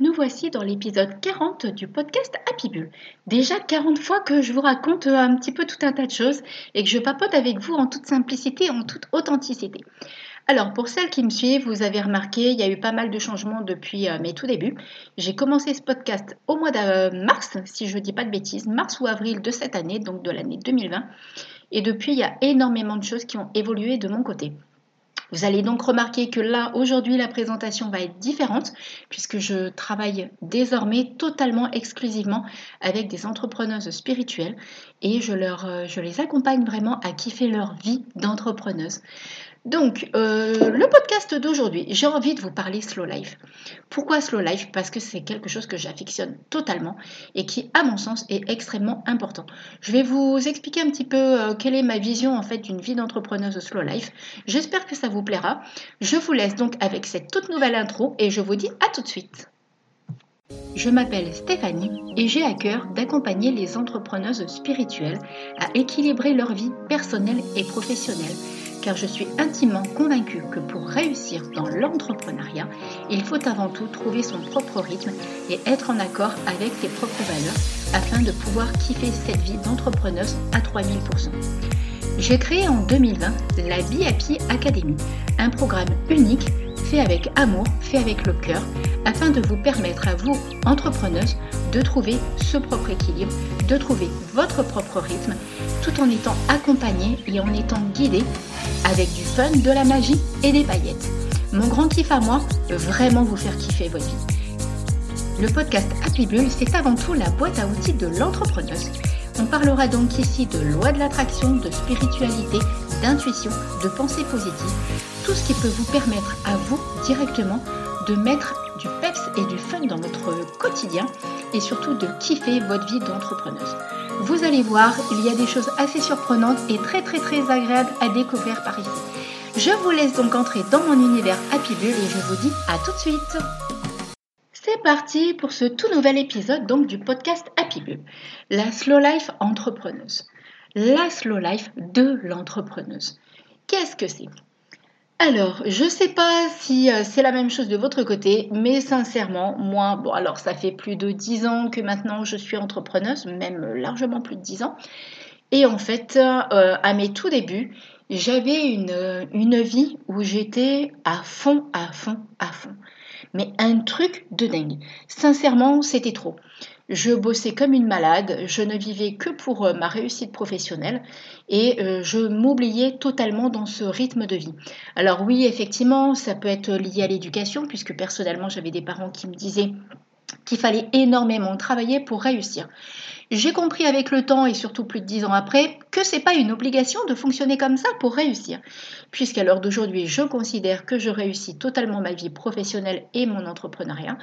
Nous voici dans l'épisode 40 du podcast Happy Bull. Déjà 40 fois que je vous raconte euh, un petit peu tout un tas de choses et que je papote avec vous en toute simplicité, en toute authenticité. Alors, pour celles qui me suivent, vous avez remarqué, il y a eu pas mal de changements depuis euh, mes tout débuts. J'ai commencé ce podcast au mois de euh, mars, si je ne dis pas de bêtises, mars ou avril de cette année, donc de l'année 2020. Et depuis, il y a énormément de choses qui ont évolué de mon côté. Vous allez donc remarquer que là, aujourd'hui, la présentation va être différente puisque je travaille désormais totalement exclusivement avec des entrepreneuses spirituelles et je, euh, les accompagne vraiment à kiffer leur vie d'entrepreneuse. Donc, euh, le podcast d'aujourd'hui, j'ai envie de vous parler slow life. Pourquoi slow life? Parce que c'est quelque chose que j'affectionne totalement et qui, à mon sens, est extrêmement important. Je vais vous expliquer un petit peu euh, quelle est ma vision en fait d'une vie d'entrepreneuse slow life. J'espère que ça vous plaira. Je vous laisse donc avec cette toute nouvelle intro et je vous dis à tout de suite. Je m'appelle Stéphanie et j'ai à cœur d'accompagner les entrepreneuses spirituelles à équilibrer leur vie personnelle et professionnelle car je suis intimement convaincue que pour réussir dans l'entrepreneuriat, il faut avant tout trouver son propre rythme et être en accord avec ses propres valeurs afin de pouvoir kiffer cette vie d'entrepreneuse à 3000%. J'ai créé en 2020 la Be Happy Academy, un programme unique fait avec amour, fait avec le cœur, afin de vous permettre à vous, entrepreneuses, de trouver ce propre équilibre, de trouver votre propre rythme, tout en étant accompagné et en étant guidé avec du fun, de la magie et des paillettes. Mon grand kiff à moi, vraiment vous faire kiffer votre vie. Le podcast Happy Bull, c'est avant tout la boîte à outils de l'entrepreneuse. On parlera donc ici de loi de l'attraction, de spiritualité, d'intuition, de pensée positive, tout ce qui peut vous permettre à vous directement de mettre du peps et du fun dans votre quotidien et surtout de kiffer votre vie d'entrepreneuse. Vous allez voir, il y a des choses assez surprenantes et très très très agréables à découvrir par ici. Je vous laisse donc entrer dans mon univers Happy Bull et je vous dis à tout de suite. C'est parti pour ce tout nouvel épisode donc du podcast Happy Bull, la slow life entrepreneuse. La slow life de l'entrepreneuse. Qu'est-ce que c'est? Alors, je ne sais pas si euh, c'est la même chose de votre côté, mais sincèrement, moi, bon, alors ça fait plus de 10 ans que maintenant je suis entrepreneuse, même largement plus de 10 ans. Et en fait, euh, à mes tout débuts, j'avais une, une vie où j'étais à fond, à fond, à fond. Mais un truc de dingue. Sincèrement, c'était trop. Je bossais comme une malade, je ne vivais que pour euh, ma réussite professionnelle et euh, je m'oubliais totalement dans ce rythme de vie. Alors oui, effectivement, ça peut être lié à l'éducation puisque personnellement j'avais des parents qui me disaient qu'il fallait énormément travailler pour réussir. J'ai compris avec le temps et surtout plus de dix ans après que c'est pas une obligation de fonctionner comme ça pour réussir. Puisqu'à l'heure d'aujourd'hui, je considère que je réussis totalement ma vie professionnelle et mon entrepreneuriat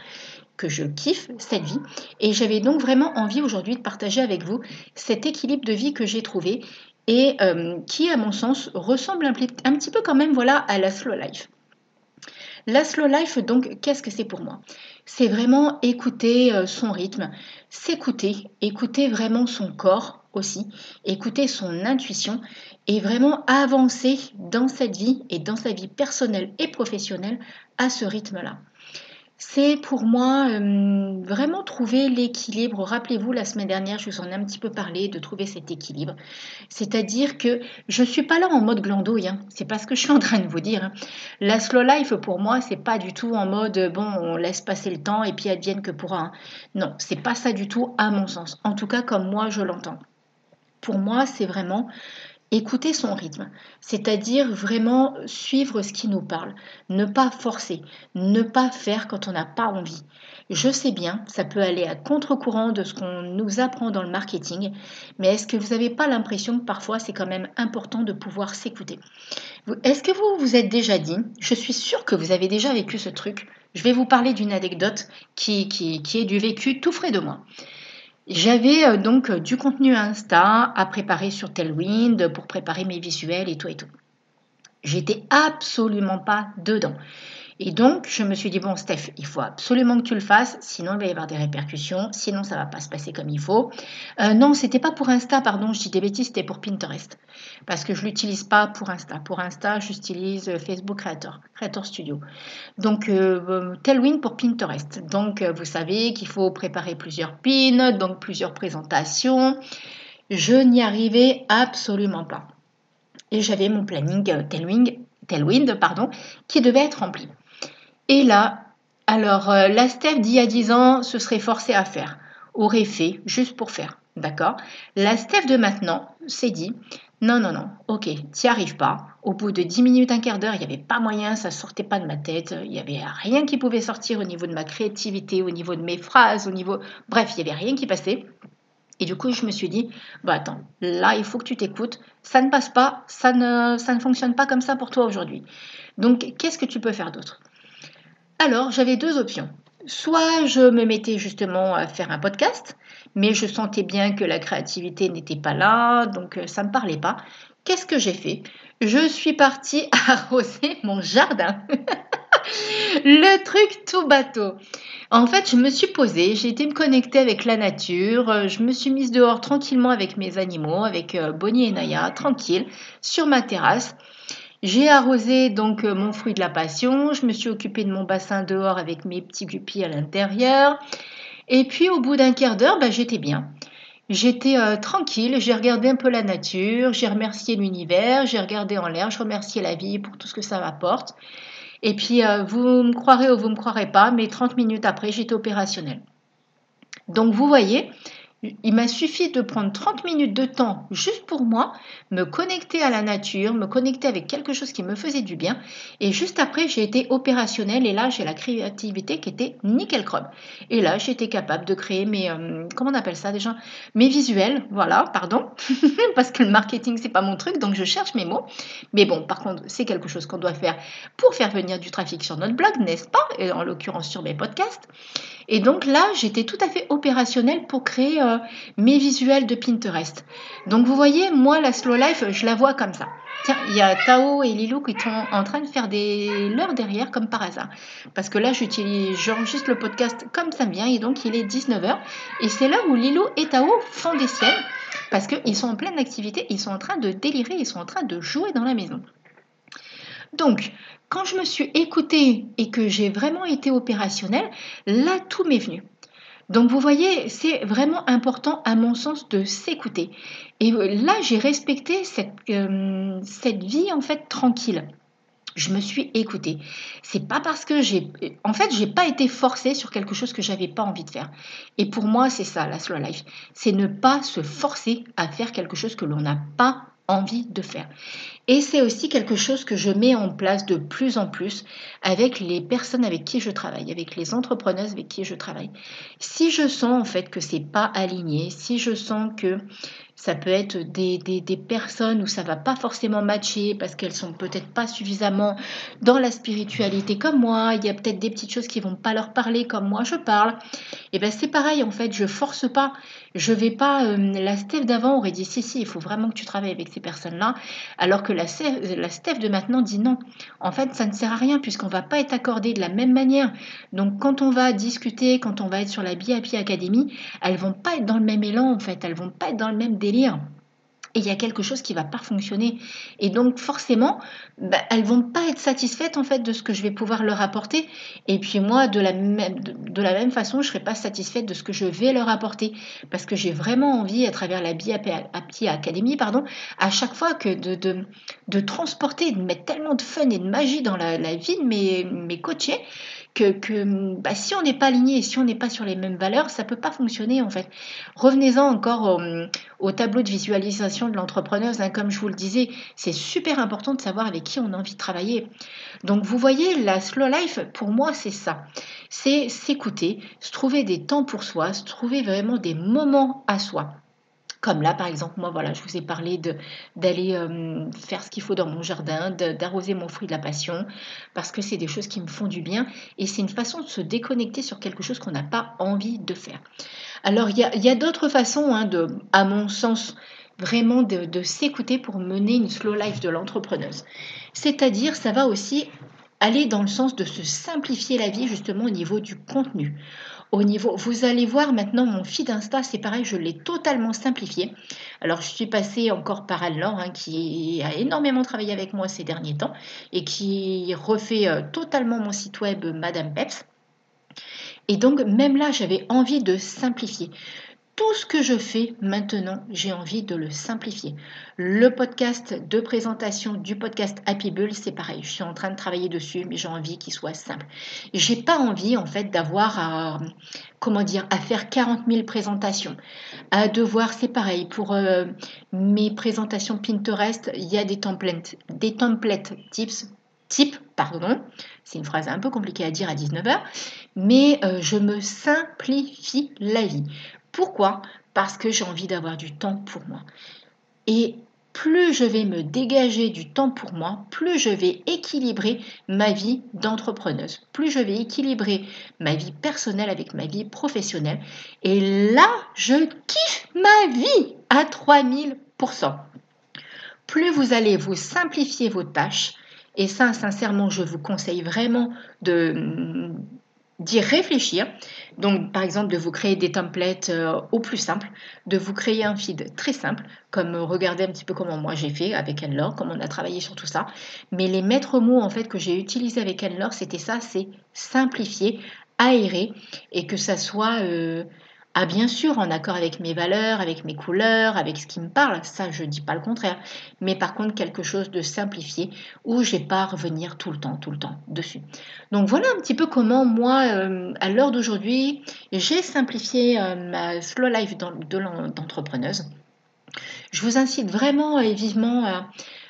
que je kiffe cette vie. Et j'avais donc vraiment envie aujourd'hui de partager avec vous cet équilibre de vie que j'ai trouvé et euh, qui, à mon sens, ressemble un, petit peu quand même voilà, à la slow life. La slow life, donc, qu'est-ce que c'est pour moi? C'est vraiment écouter euh, son rythme, s'écouter, écouter vraiment son corps aussi, écouter son intuition et vraiment avancer dans cette vie et dans sa vie personnelle et professionnelle à ce rythme-là c'est pour moi euh, vraiment trouver l'équilibre. Rappelez-vous, la semaine dernière, je vous en ai un petit peu parlé de trouver cet équilibre. C'est-à-dire que je ne suis pas là en mode glandouille, hein. c'est pas ce que je suis en train de vous dire. Hein. La slow life, pour moi, c'est pas du tout en mode bon, on laisse passer le temps et puis advienne que pourra. Hein. Non, c'est pas ça du tout à mon sens. En tout cas, comme moi, je l'entends. Pour moi, c'est vraiment écouter son rythme, c'est-à-dire vraiment suivre ce qui nous parle, ne pas forcer, ne pas faire quand on n'a pas envie. Je sais bien, ça peut aller à contre-courant de ce qu'on nous apprend dans le marketing, mais est-ce que vous n'avez pas l'impression que parfois c'est quand même important de pouvoir s'écouter? Est-ce que vous vous êtes déjà dit, je suis sûre que vous avez déjà vécu ce truc, je vais vous parler d'une anecdote qui, qui, qui est du vécu tout frais de moi. J'avais euh, donc euh, du contenu Insta à préparer sur Tailwind pour préparer mes visuels et tout et tout. J'étais absolument pas dedans. Et donc, je me suis dit, bon, Steph, il faut absolument que tu le fasses, sinon il va y avoir des répercussions, sinon ça va pas se passer comme il faut. Euh, non, c'était pas pour Insta, pardon, je dis des bêtises, c'était pour Pinterest. Parce que je l'utilise pas pour Insta. Pour Insta, j'utilise Facebook Creator, Creator Studio. Donc, euh, Tailwind pour Pinterest. Donc, euh, vous savez qu'il faut préparer plusieurs pins, donc plusieurs présentations. Je n'y arrivais absolument pas. Et j'avais mon planning euh, Tailwind, pardon, qui devait être rempli. Et là, alors euh, la Steph d'il y a 10 ans se serait forcée à faire, aurait fait juste pour faire, d'accord? La Steph de maintenant s'est dit, non, non, non, ok, t'y arrives pas. Au bout de 10 minutes, un quart d'heure, il n'y avait pas moyen, ça sortait pas de ma tête, il n'y avait rien qui pouvait sortir au niveau de ma créativité, au niveau de mes phrases, au niveau... Bref, il n'y avait rien qui passait. Et du coup, je me suis dit, bah attends, là, il faut que tu t'écoutes. Ça ne passe pas, ça ne, ça ne fonctionne pas comme ça pour toi aujourd'hui. Donc, qu'est-ce que tu peux faire d'autre? Alors, j'avais deux options. Soit je me mettais justement à faire un podcast, mais je sentais bien que la créativité n'était pas là, donc euh, ça ne me parlait pas. Qu'est-ce que j'ai fait? Je suis partie arroser mon jardin. Le truc tout bateau. En fait, je me suis posée, j'ai été me connecter avec la nature, euh, je me suis mise dehors tranquillement avec mes animaux, avec euh, Bonnie et Naya, tranquille, sur ma terrasse. J'ai arrosé donc euh, mon fruit de la passion, je me suis occupée de mon bassin dehors avec mes petits guppies à l'intérieur. Et puis au bout d'un quart d'heure, bah, j'étais bien. J'étais tranquille, j'ai regardé un peu la nature, j'ai remercié l'univers, j'ai regardé en l'air, je remerciais la vie pour tout ce que ça m'apporte. Et puis, euh, vous me croirez ou vous me croirez pas, mais 30 minutes après, j'étais opérationnelle. Donc, vous voyez, il m'a suffi de prendre 30 minutes de temps juste pour moi, me connecter à la nature, me connecter avec quelque chose qui me faisait du bien. Et juste après, j'ai été opérationnelle et là, j'ai la créativité qui était nickel chrome. Et là, été capable de créer mes, euh, comment on appelle ça déjà? Mes visuels, voilà, pardon, parce que le marketing, c'est pas mon truc, donc je cherche mes mots. Mais bon, par contre, c'est quelque chose qu'on doit faire pour faire venir du trafic sur notre blog, n'est-ce pas? Et en l'occurrence sur mes podcasts. Et donc là, j'étais tout à fait opérationnelle pour créer euh, mes visuels de Pinterest. Donc vous voyez, moi, la slow life, je la vois comme ça. Tiens, il y a Tao et Lilou qui sont en train de faire des l'heure derrière comme par hasard. Parce que là, j'enregistre le podcast comme ça vient et donc il est 19h. Et c'est là où Lilou et Tao font des siennes parce qu'ils sont en pleine activité, ils sont en train de délirer, ils sont en train de jouer dans la maison. Donc, quand je me suis écoutée et que j'ai vraiment été opérationnelle, là, tout m'est venu. Donc vous voyez, c'est vraiment important à mon sens de s'écouter. Et là, j'ai respecté cette, euh, cette vie en fait tranquille. Je me suis écoutée. C'est pas parce que j'ai, en fait, j'ai pas été forcée sur quelque chose que j'avais pas envie de faire. Et pour moi, c'est ça la slow life, c'est ne pas se forcer à faire quelque chose que l'on n'a pas envie de faire. Et c'est aussi quelque chose que je mets en place de plus en plus avec les personnes avec qui je travaille, avec les entrepreneuses avec qui je travaille. Si je sens en fait que c'est pas aligné, si je sens que ça peut être des, des, personnes où ça va pas forcément matcher parce qu'elles sont peut-être pas suffisamment dans la spiritualité comme moi. Il y a peut-être des petites choses qui vont pas leur parler comme moi je parle. Et ben c'est pareil en fait. Je force pas. Je vais pas. Euh, la Steph d'avant aurait dit si si, il faut vraiment que tu travailles avec ces personnes-là, alors que la, Steph de maintenant dit non. En fait, ça ne sert à rien puisqu'on va pas être accordé de la même manière. Donc quand on va discuter, quand on va être sur la BIP Academy, elles vont pas être dans le même élan en fait. Elles vont pas être dans le même et il y a quelque chose qui va pas fonctionner. Et donc forcément, bah, elles vont pas être satisfaites en fait de ce que je vais pouvoir leur apporter. Et puis moi, de la même, de, la même façon, je serai pas satisfaite de ce que je vais leur apporter. Parce que j'ai vraiment envie, à travers la BIAP Academy, pardon, à chaque fois que de, de, transporter, de mettre tellement de fun et de magie dans la, la vie de mes, mes coachés, que, bah, si on n'est pas aligné et si on n'est pas sur les mêmes valeurs, ça ne peut pas fonctionner en fait. Revenez-en encore au, tableau de visualisation de l'entrepreneuse. Hein. comme je vous le disais, c'est super important de savoir avec qui on a envie de travailler. Donc vous voyez, la slow life, pour moi, c'est ça. C'est s'écouter, se trouver des temps pour soi, se trouver vraiment des moments à soi. Comme là, par exemple, moi, voilà, je vous ai parlé d'aller euh, faire ce qu'il faut dans mon jardin, d'arroser mon fruit de la passion, parce que c'est des choses qui me font du bien et c'est une façon de se déconnecter sur quelque chose qu'on n'a pas envie de faire. Alors, il y a, d'autres façons, hein, de, à mon sens, vraiment de, s'écouter pour mener une slow life de l'entrepreneuse. C'est-à-dire, ça va aussi aller dans le sens de se simplifier la vie justement au niveau du contenu. Au niveau, vous allez voir maintenant mon feed Insta, c'est pareil, je l'ai totalement simplifié. Alors je suis passée encore par Anne-Laure hein, qui a énormément travaillé avec moi ces derniers temps et qui refait euh, totalement mon site web Madame Peps. Et donc même là, j'avais envie de simplifier tout ce que je fais maintenant, j'ai envie de le simplifier. Le podcast de présentation du podcast Happy Bull, c'est pareil. Je suis en train de travailler dessus, mais j'ai envie qu'il soit simple. J'ai pas envie, en fait, d'avoir à, comment dire, à faire 40 000 présentations, à devoir, c'est pareil. Pour euh, mes présentations Pinterest, il y a des templates, des templates tips type, pardon, c'est une phrase un peu compliquée à dire à 19h, mais euh, je me simplifie la vie. Pourquoi? Parce que j'ai envie d'avoir du temps pour moi. Et plus je vais me dégager du temps pour moi, plus je vais équilibrer ma vie d'entrepreneuse, plus je vais équilibrer ma vie personnelle avec ma vie professionnelle. Et là, je kiffe ma vie à 3000%. Plus vous allez vous simplifier vos tâches, et ça, sincèrement, je vous conseille vraiment de, d'y réfléchir. Donc, par exemple, de vous créer des templates euh, au plus simple, de vous créer un feed très simple, comme euh, regardez un petit peu comment moi j'ai fait avec Anne-Laure, comment on a travaillé sur tout ça. Mais les maîtres mots en fait que j'ai utilisés avec Anne-Laure, c'était ça, c'est simplifier, aérer et que ça soit euh, ah, bien sûr, en accord avec mes valeurs, avec mes couleurs, avec ce qui me parle, ça je ne dis pas le contraire, mais par contre quelque chose de simplifié où j'ai pas à revenir tout le temps, tout le temps dessus. Donc voilà un petit peu comment moi, euh, à l'heure d'aujourd'hui, j'ai simplifié euh, ma slow life d'entrepreneuse. Je vous incite vraiment et vivement à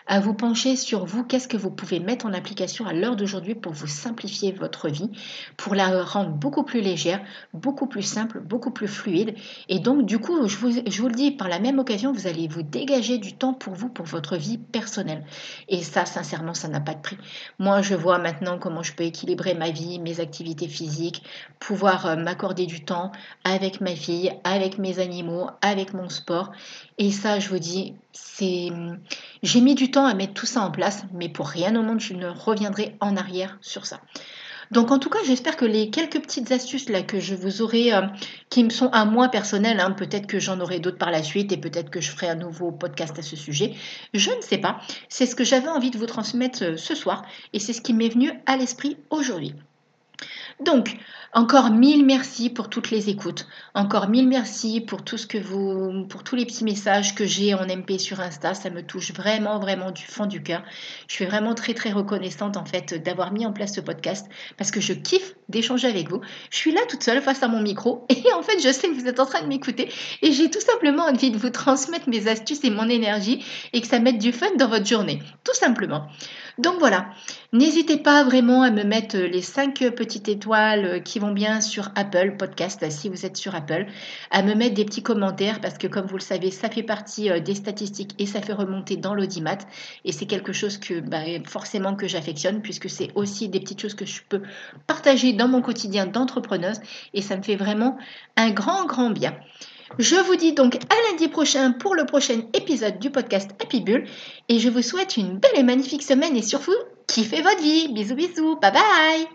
à vous pencher sur vous, qu'est-ce que vous pouvez mettre en application à l'heure d'aujourd'hui pour vous simplifier votre vie, pour la rendre beaucoup plus légère, beaucoup plus simple, beaucoup plus fluide. Et donc, du coup, je vous, le dis, par la même occasion, vous allez vous dégager du temps pour vous, pour votre vie personnelle. Et ça, sincèrement, ça n'a pas de prix. Moi, je vois maintenant comment je peux équilibrer ma vie, mes activités physiques, pouvoir euh, m'accorder du temps avec ma fille, avec mes animaux, avec mon sport. Et ça, je vous dis, c'est, j'ai mis du temps à mettre tout ça en place, mais pour rien au monde, je ne reviendrai en arrière sur ça. Donc en tout cas, j'espère que les quelques petites astuces là que je vous aurai, euh, qui me sont à moi personnelles, hein, peut-être que j'en aurai d'autres par la suite et peut-être que je ferai un nouveau podcast à ce sujet, je ne sais pas. C'est ce que j'avais envie de vous transmettre euh, ce soir et c'est ce qui m'est venu à l'esprit aujourd'hui. Donc, encore mille merci pour toutes les écoutes. Encore mille merci pour tous les petits messages que j'ai en MP sur Insta. Ça me touche vraiment, vraiment du fond du cœur. Je suis vraiment très, très reconnaissante en fait d'avoir mis en place ce podcast parce que je kiffe d'échanger avec vous. Je suis là toute seule face à mon micro et en fait, je sais que vous êtes en train de m'écouter et j'ai tout simplement envie de vous transmettre mes astuces et mon énergie et que ça mette du fun dans votre journée. Tout simplement. Donc voilà, n'hésitez pas vraiment à me mettre les 5 petites étoiles qui vont bien sur Apple Podcast, si vous êtes sur Apple, à me mettre des petits commentaires parce que comme vous le savez, ça fait partie euh, des statistiques et ça fait remonter dans l'audimat. Et c'est quelque chose que bah, forcément que j'affectionne puisque c'est aussi des petites choses que je peux partager dans mon quotidien d'entrepreneuse. Et ça me fait vraiment un grand, grand bien. Je vous dis donc à lundi prochain pour le prochain épisode du podcast Happy Bull et je vous souhaite une belle et magnifique semaine et surtout kiffez votre vie. Bisous bisous, bye bye